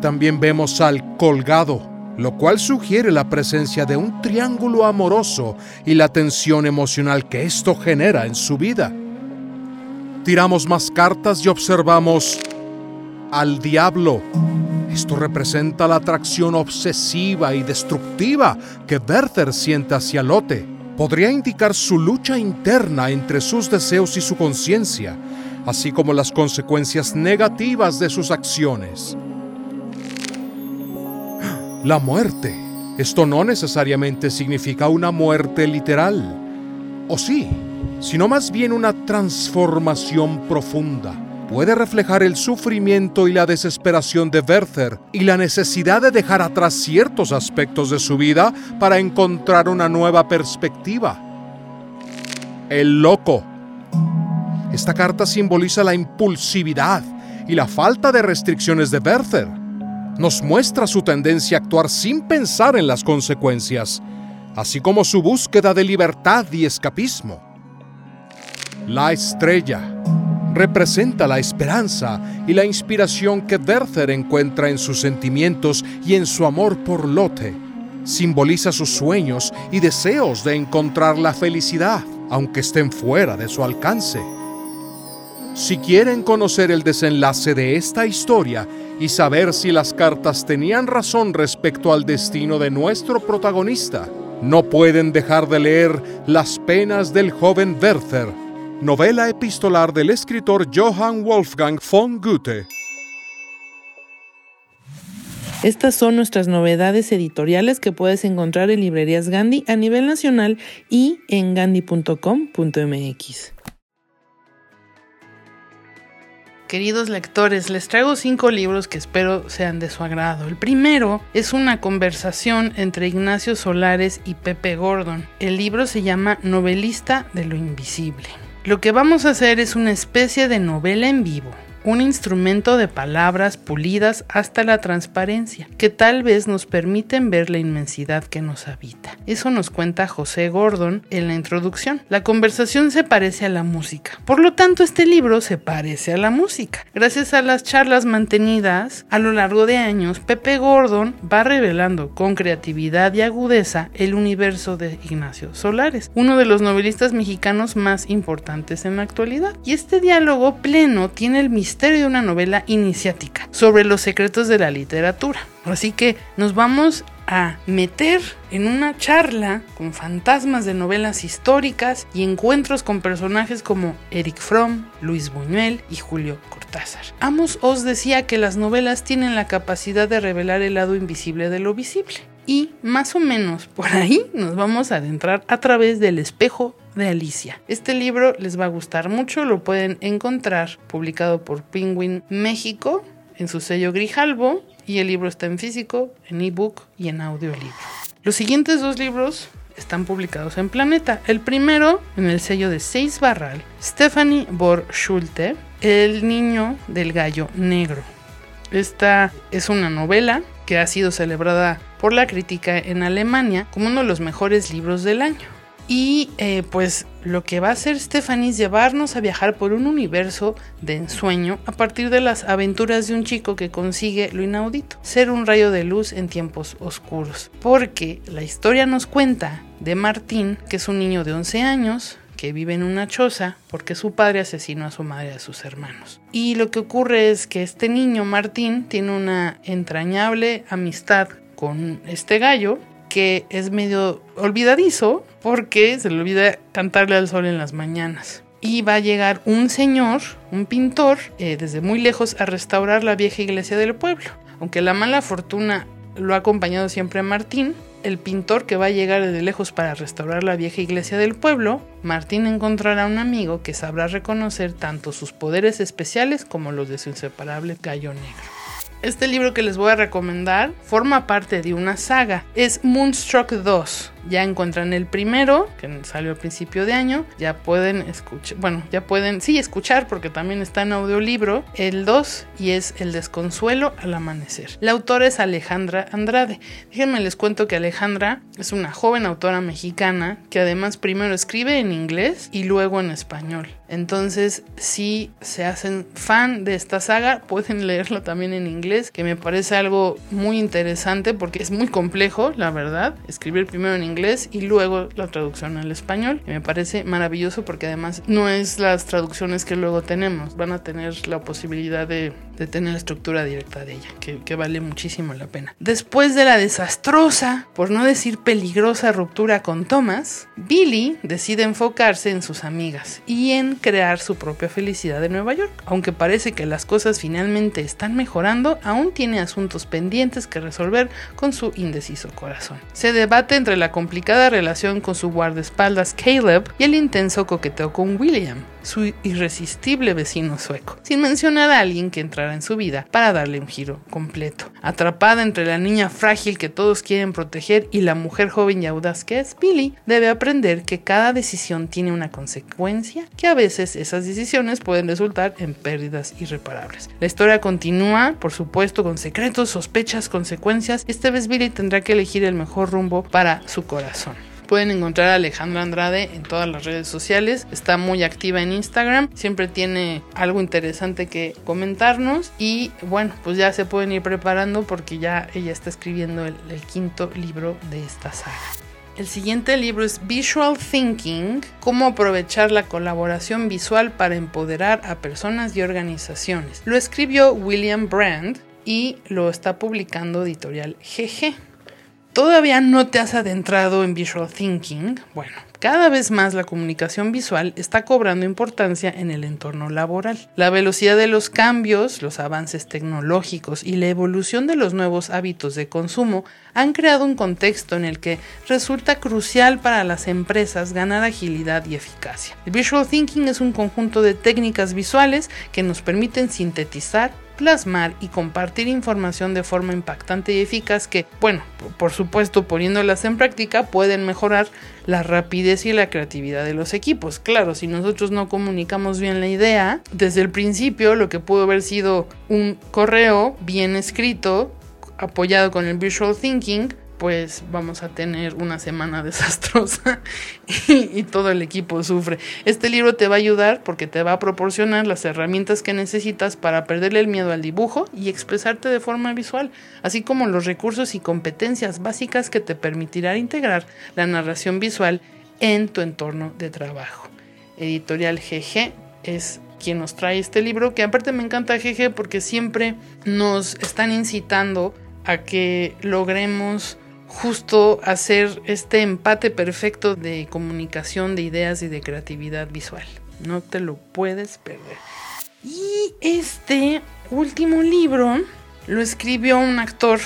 también vemos al colgado, lo cual sugiere la presencia de un triángulo amoroso y la tensión emocional que esto genera en su vida. Tiramos más cartas y observamos al diablo. Esto representa la atracción obsesiva y destructiva que Werther siente hacia Lotte. Podría indicar su lucha interna entre sus deseos y su conciencia, así como las consecuencias negativas de sus acciones. La muerte. Esto no necesariamente significa una muerte literal, o sí, sino más bien una transformación profunda. Puede reflejar el sufrimiento y la desesperación de Werther y la necesidad de dejar atrás ciertos aspectos de su vida para encontrar una nueva perspectiva. El loco. Esta carta simboliza la impulsividad y la falta de restricciones de Werther nos muestra su tendencia a actuar sin pensar en las consecuencias, así como su búsqueda de libertad y escapismo. La estrella representa la esperanza y la inspiración que Werther encuentra en sus sentimientos y en su amor por Lotte. Simboliza sus sueños y deseos de encontrar la felicidad, aunque estén fuera de su alcance. Si quieren conocer el desenlace de esta historia y saber si las cartas tenían razón respecto al destino de nuestro protagonista, no pueden dejar de leer Las penas del joven Werther, novela epistolar del escritor Johann Wolfgang von Goethe. Estas son nuestras novedades editoriales que puedes encontrar en librerías Gandhi a nivel nacional y en gandhi.com.mx. Queridos lectores, les traigo cinco libros que espero sean de su agrado. El primero es una conversación entre Ignacio Solares y Pepe Gordon. El libro se llama Novelista de lo Invisible. Lo que vamos a hacer es una especie de novela en vivo un instrumento de palabras pulidas hasta la transparencia, que tal vez nos permiten ver la inmensidad que nos habita. Eso nos cuenta José Gordon en la introducción. La conversación se parece a la música. Por lo tanto, este libro se parece a la música. Gracias a las charlas mantenidas a lo largo de años, Pepe Gordon va revelando con creatividad y agudeza el universo de Ignacio Solares, uno de los novelistas mexicanos más importantes en la actualidad. Y este diálogo pleno tiene el de una novela iniciática sobre los secretos de la literatura. Así que nos vamos a meter en una charla con fantasmas de novelas históricas y encuentros con personajes como Eric Fromm, Luis Buñuel y Julio Cortázar. Amos os decía que las novelas tienen la capacidad de revelar el lado invisible de lo visible. Y más o menos por ahí nos vamos a adentrar a través del espejo de Alicia. Este libro les va a gustar mucho, lo pueden encontrar publicado por Penguin México en su sello Grijalbo y el libro está en físico, en ebook y en audiolibro. Los siguientes dos libros están publicados en Planeta. El primero en el sello de Seis Barral, Stephanie Bor Schulte, El niño del gallo negro. Esta es una novela que ha sido celebrada por la crítica en Alemania como uno de los mejores libros del año. Y eh, pues lo que va a hacer Stephanie es llevarnos a viajar por un universo de ensueño a partir de las aventuras de un chico que consigue lo inaudito, ser un rayo de luz en tiempos oscuros. Porque la historia nos cuenta de Martín, que es un niño de 11 años, que vive en una choza porque su padre asesinó a su madre y a sus hermanos. Y lo que ocurre es que este niño, Martín, tiene una entrañable amistad con este gallo que es medio olvidadizo porque se le olvida cantarle al sol en las mañanas. Y va a llegar un señor, un pintor, eh, desde muy lejos a restaurar la vieja iglesia del pueblo. Aunque la mala fortuna lo ha acompañado siempre a Martín, el pintor que va a llegar desde lejos para restaurar la vieja iglesia del pueblo, Martín encontrará un amigo que sabrá reconocer tanto sus poderes especiales como los de su inseparable gallo negro. Este libro que les voy a recomendar forma parte de una saga. Es Moonstruck 2. Ya encuentran el primero, que salió al principio de año. Ya pueden escuchar, bueno, ya pueden, sí, escuchar porque también está en audiolibro. El 2 y es El desconsuelo al amanecer. La autora es Alejandra Andrade. Déjenme les cuento que Alejandra es una joven autora mexicana que además primero escribe en inglés y luego en español. Entonces, si se hacen fan de esta saga, pueden (laughs) leerlo también en inglés, que me parece algo muy interesante porque es muy complejo, la verdad, escribir primero en inglés y luego la traducción al español. Y me parece maravilloso porque además no es las traducciones que luego tenemos, van a tener la posibilidad de, tener la estructura directa de ella, que vale muchísimo la pena. Después de la desastrosa, por no decir peligrosa ruptura con Thomas, Billy decide enfocarse en sus amigas y en crear su propia felicidad en Nueva York. Aunque parece que las cosas finalmente están mejorando, aún tiene asuntos pendientes que resolver con su indeciso corazón. Se debate entre la complicada relación con su guardaespaldas Caleb y el intenso coqueteo con William, su irresistible vecino sueco, sin mencionar a alguien que entrará en su vida para darle un giro completo. Atrapada entre la niña frágil que todos quieren proteger y la mujer joven y audaz que es Billy, debe aprender que cada decisión tiene una consecuencia, que a veces esas decisiones pueden resultar en pérdidas irreparables. La historia continúa, por supuesto, con secretos, sospechas, consecuencias. Esta vez Billy tendrá que elegir el mejor rumbo para su corazón. Pueden encontrar a Alejandra Andrade en todas las redes sociales. Está muy activa en Instagram. Siempre tiene algo interesante que comentarnos. Y bueno, pues ya se pueden ir preparando porque ya ella está escribiendo el, quinto libro de esta saga. El siguiente libro es Visual Thinking, cómo aprovechar la colaboración visual para empoderar a personas y organizaciones. Lo escribió William Brand y lo está publicando editorial GG. ¿Todavía no te has adentrado en Visual Thinking? Bueno, cada vez más la comunicación visual está cobrando importancia en el entorno laboral. La velocidad de los cambios, los avances tecnológicos y la evolución de los nuevos hábitos de consumo han creado un contexto en el que resulta crucial para las empresas ganar agilidad y eficacia. El Visual Thinking es un conjunto de técnicas visuales que nos permiten sintetizar, plasmar y compartir información de forma impactante y eficaz que, bueno, por supuesto, poniéndolas en práctica pueden mejorar la rapidez y la creatividad de los equipos. Claro, si nosotros no comunicamos bien la idea, desde el principio lo que pudo haber sido un correo bien escrito, apoyado con el visual thinking, pues vamos a tener una semana (laughs) desastrosa y, todo el equipo sufre. Este libro te va a ayudar porque te va a proporcionar las herramientas que necesitas para perderle el miedo al dibujo y expresarte de forma visual, así como los recursos y competencias básicas que te permitirán integrar la narración visual en tu entorno de trabajo. Editorial GG es quien nos trae este libro, que aparte me encanta GG porque siempre nos están incitando a que logremos justo hacer este empate perfecto de comunicación de ideas y de creatividad visual. No te lo puedes perder. Y este último libro lo escribió un actor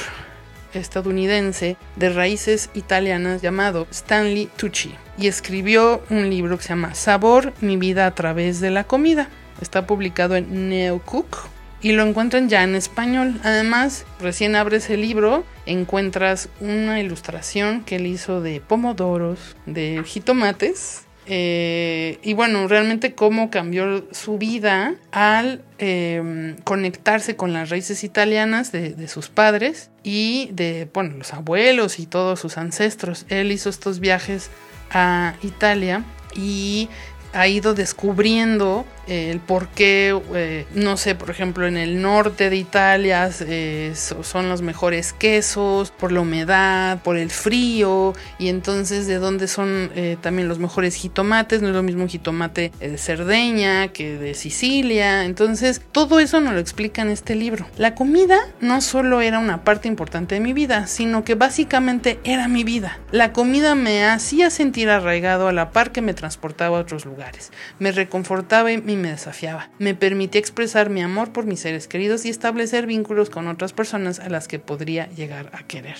estadounidense de raíces italianas llamado Stanley Tucci y escribió un libro que se llama Sabor, mi vida a través de la comida. Está publicado en Neocook y lo encuentran ya en español. Además, recién abres el libro, encuentras una ilustración que él hizo de pomodoros, de jitomates. Eh, y bueno, realmente cómo cambió su vida al em, conectarse con las raíces italianas de, de, sus padres y de, bueno, los abuelos y todos sus ancestros. Él hizo estos viajes a Italia y ha ido descubriendo el por qué, eh, no sé, por ejemplo, en el norte de Italia eh, son los mejores quesos, por la humedad, por el frío, y entonces de dónde son eh, también los mejores jitomates, no es lo mismo un jitomate de Cerdeña que de Sicilia, entonces todo eso nos lo explica en este libro. La comida no solo era una parte importante de mi vida, sino que básicamente era mi vida. La comida me hacía sentir arraigado a la par que me transportaba a otros lugares, me reconfortaba y me desafiaba. Me permitía expresar mi amor por mis seres queridos y establecer vínculos con otras personas a las que podría llegar a querer.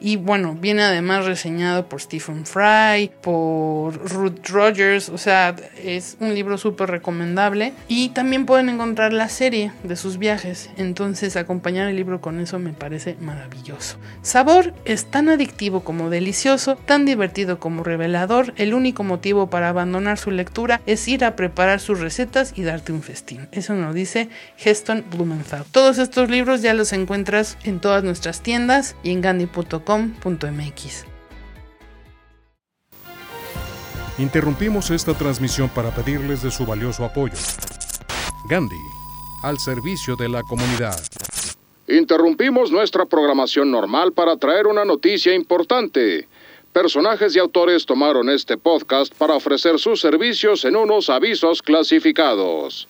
Y bueno, viene además reseñado por Stephen Fry, por Ruth Rogers, o sea, es un libro súper recomendable. Y también pueden encontrar la serie de sus viajes, entonces acompañar el libro con eso me parece maravilloso. Sabor es tan adictivo como delicioso, tan divertido como revelador, el único motivo para abandonar su lectura es ir a preparar sus recetas y darte un festín. Eso nos dice Heston Blumenthal. Todos estos libros ya los encuentras en todas nuestras tiendas y en gandhi.com.mx. Interrumpimos esta transmisión para pedirles de su valioso apoyo. Gandhi, al servicio de la comunidad. Interrumpimos nuestra programación normal para traer una noticia importante. Personajes y autores tomaron este podcast para ofrecer sus servicios en unos avisos clasificados.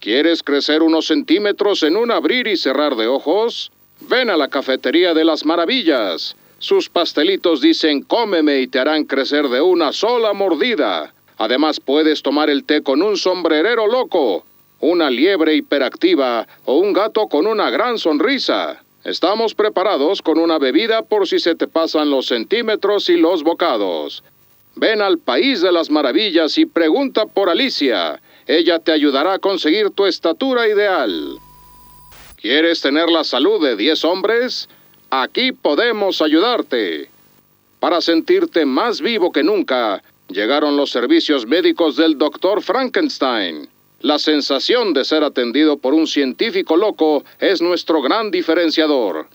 ¿Quieres crecer unos centímetros en un abrir y cerrar de ojos? Ven a la Cafetería de las Maravillas. Sus pastelitos dicen cómeme y te harán crecer de una sola mordida. Además puedes tomar el té con un sombrerero loco, una liebre hiperactiva o un gato con una gran sonrisa. Estamos preparados con una bebida por si se te pasan los centímetros y los bocados. Ven al País de las Maravillas y pregunta por Alicia. Ella te ayudará a conseguir tu estatura ideal. ¿Quieres tener la salud de 10 hombres? Aquí podemos ayudarte. Para sentirte más vivo que nunca, llegaron los servicios médicos del Dr. Frankenstein. La sensación de ser atendido por un científico loco es nuestro gran diferenciador.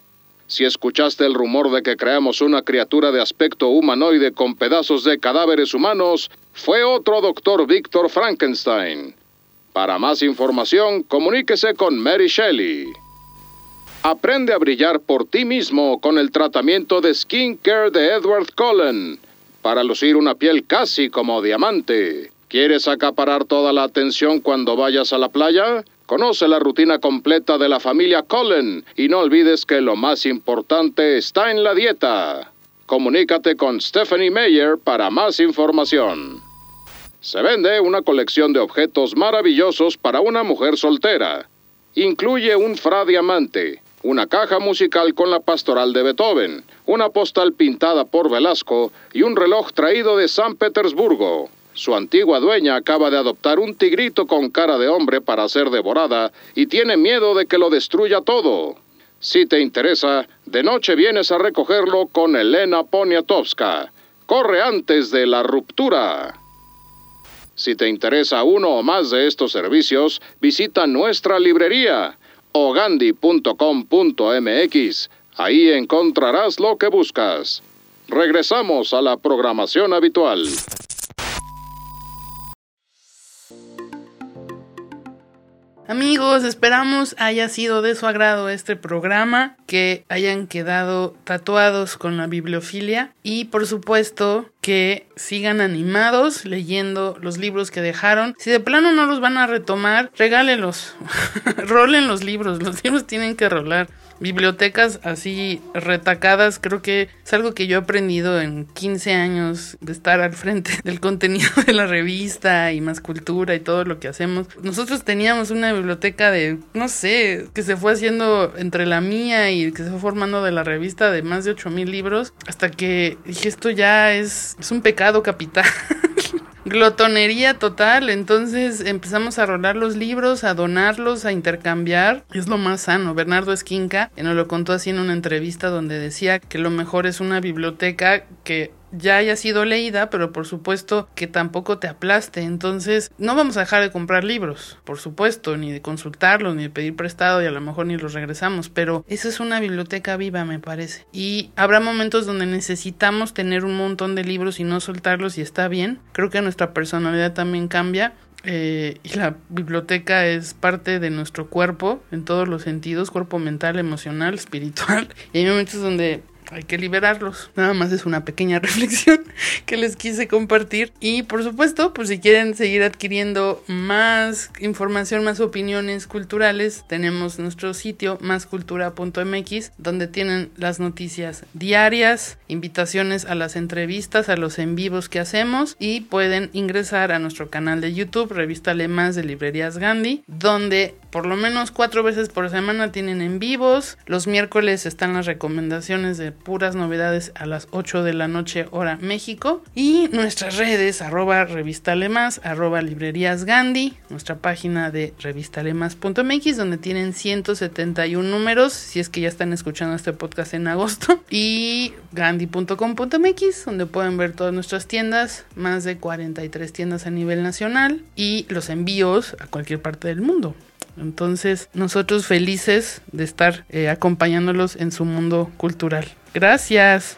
Si escuchaste el rumor de que creamos una criatura de aspecto humanoide con pedazos de cadáveres humanos, fue otro doctor Víctor Frankenstein. Para más información, comuníquese con Mary Shelley. Aprende a brillar por ti mismo con el tratamiento de Skin Care de Edward Cullen para lucir una piel casi como diamante. ¿Quieres acaparar toda la atención cuando vayas a la playa? Conoce la rutina completa de la familia Cullen y no olvides que lo más importante está en la dieta. Comunícate con Stephanie Meyer para más información. Se vende una colección de objetos maravillosos para una mujer soltera. Incluye un fra diamante, una caja musical con la pastoral de Beethoven, una postal pintada por Velasco y un reloj traído de San Petersburgo. Su antigua dueña acaba de adoptar un tigrito con cara de hombre para ser devorada y tiene miedo de que lo destruya todo. Si te interesa, de noche vienes a recogerlo con Elena Poniatowska. Corre antes de la ruptura. Si te interesa uno o más de estos servicios, visita nuestra librería ogandi.com.mx. Ahí encontrarás lo que buscas. Regresamos a la programación habitual. Amigos, esperamos haya sido de su agrado este programa, que hayan quedado tatuados con la bibliofilia y por supuesto que sigan animados leyendo los libros que dejaron. Si de plano no los van a retomar, regálenlos, (laughs) rolen los libros, los libros tienen que rolar bibliotecas así retacadas, creo que es algo que yo he aprendido en 15 años de estar al frente (laughs) del contenido de la revista y más cultura y todo lo que hacemos. Nosotros teníamos una biblioteca de, no sé, que se fue haciendo entre la mía y que se fue formando de la revista de más de 8000 libros, hasta que dije, esto ya es, es un pecado capital. (laughs) glotonería total. Entonces empezamos a rolar los libros, a donarlos, a intercambiar. Es lo más sano. Bernardo Esquinca nos lo contó así en una entrevista donde decía que lo mejor es una biblioteca que ya haya sido leída, pero por supuesto que tampoco te aplaste. Entonces, no vamos a dejar de comprar libros, por supuesto, ni de consultarlos, ni de pedir prestado y a lo mejor ni los regresamos, pero esa es una biblioteca viva, me parece. Y habrá momentos donde necesitamos tener un montón de libros y no soltarlos y está bien. Creo que nuestra personalidad también cambia. Eh, y la biblioteca es parte de nuestro cuerpo en todos los sentidos, cuerpo mental, emocional, espiritual. (laughs) Y hay momentos donde hay que liberarlos. Nada más es una pequeña (laughs) reflexión que les quise compartir. Y por supuesto, pues si quieren seguir adquiriendo más información, más opiniones culturales, tenemos nuestro sitio máscultura.mx donde tienen las noticias diarias, invitaciones a las entrevistas, a los en vivos que hacemos y pueden ingresar a nuestro canal de YouTube, Revista Más de Librerías Gandhi, donde por lo menos cuatro veces por semana tienen en vivos. Los miércoles están las recomendaciones de puras novedades a las 8 de la noche hora México. Y nuestras redes, arroba revistalemas, arroba librerías Gandhi, nuestra página de revistalemas.mx donde tienen 171 números, si es que ya están escuchando este podcast en agosto. (laughs) Y gandhi.com.mx donde pueden ver todas nuestras tiendas, más de 43 tiendas a nivel nacional y los envíos a cualquier parte del mundo. Entonces, nosotros felices de estar eh, acompañándolos en su mundo cultural. Gracias.